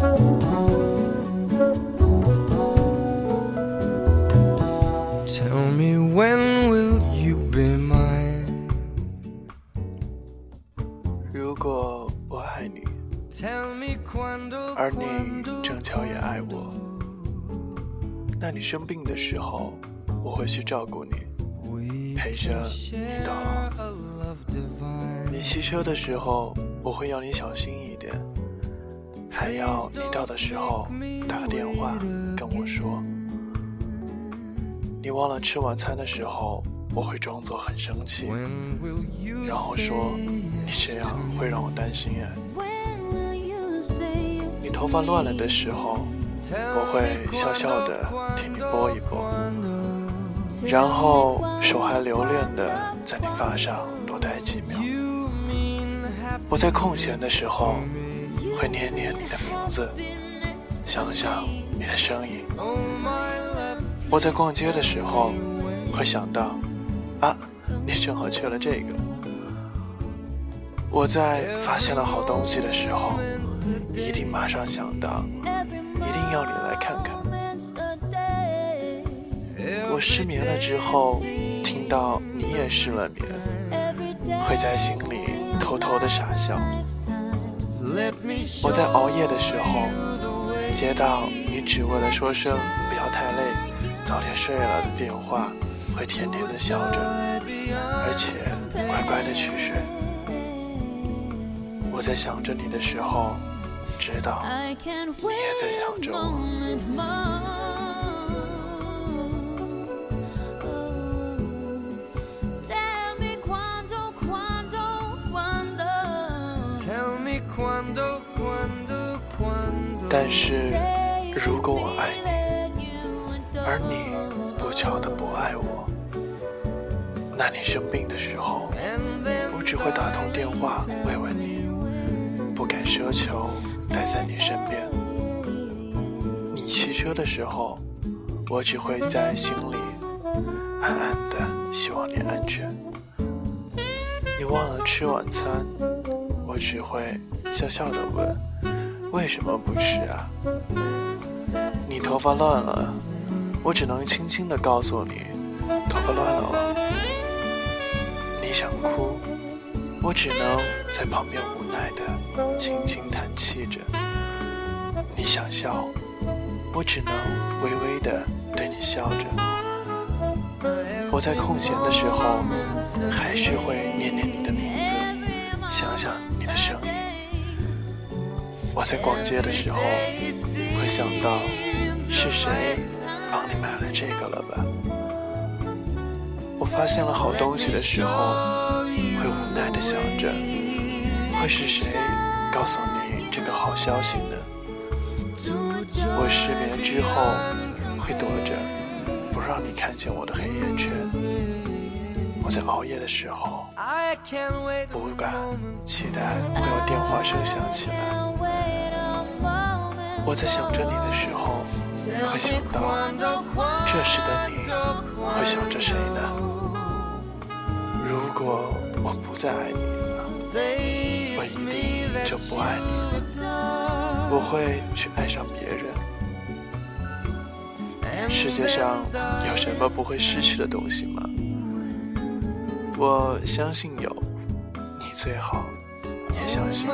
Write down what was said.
tellmewhenwillyoubemy 如果我爱你而你正巧也爱我那你生病的时候我会去照顾你陪着你到老你骑车的时候我会要你小心一点还要你到的时候打个电话跟我说。你忘了吃晚餐的时候，我会装作很生气，然后说你这样会让我担心哎。你头发乱了的时候，我会笑笑的替你拨一拨，然后手还留恋的在你发上多待几秒。我在空闲的时候会念念你的名字，想想你的声音。我在逛街的时候会想到，啊，你正好缺了这个。我在发现了好东西的时候，一定马上想到，一定要你来看看。我失眠了之后，听到你也失了眠，会在心里偷偷的傻笑。我在熬夜的时候.接到你只为了说声不要太累，早点睡了的电话，会甜甜的笑着，而且乖乖的去睡。我在想着你的时候，知道你也在想着我。但是如果我爱你，而你不巧的不爱我，那你生病的时候，我只会打通电话慰问你，不敢奢求待在你身边。你骑车的时候，我只会在心里暗暗的希望你安全。你忘了吃晚餐，我只会笑笑的问为什么不吃啊？你头发乱了，我只能轻轻的告诉你头发乱了哦。你想哭，我只能在旁边无奈的轻轻叹气着；你想笑，我只能微微的对你笑着。我在空闲的时候，还是会念念你的名字，想想。我在逛街的时候，会想到是谁帮你买了这个了吧？我发现了好东西的时候，会无奈的想着，会是谁告诉你这个好消息呢？我失眠之后会躲着，不让你看见我的黑眼圈。我在熬夜的时候，不敢期待会有电话声响起来。我在想着你的时候，会想到这时的你会想着谁呢？如果我不再爱你了，我一定就不爱你了，我会去爱上别人。世界上有什么不会失去的东西吗？我相信有，你最好也相信。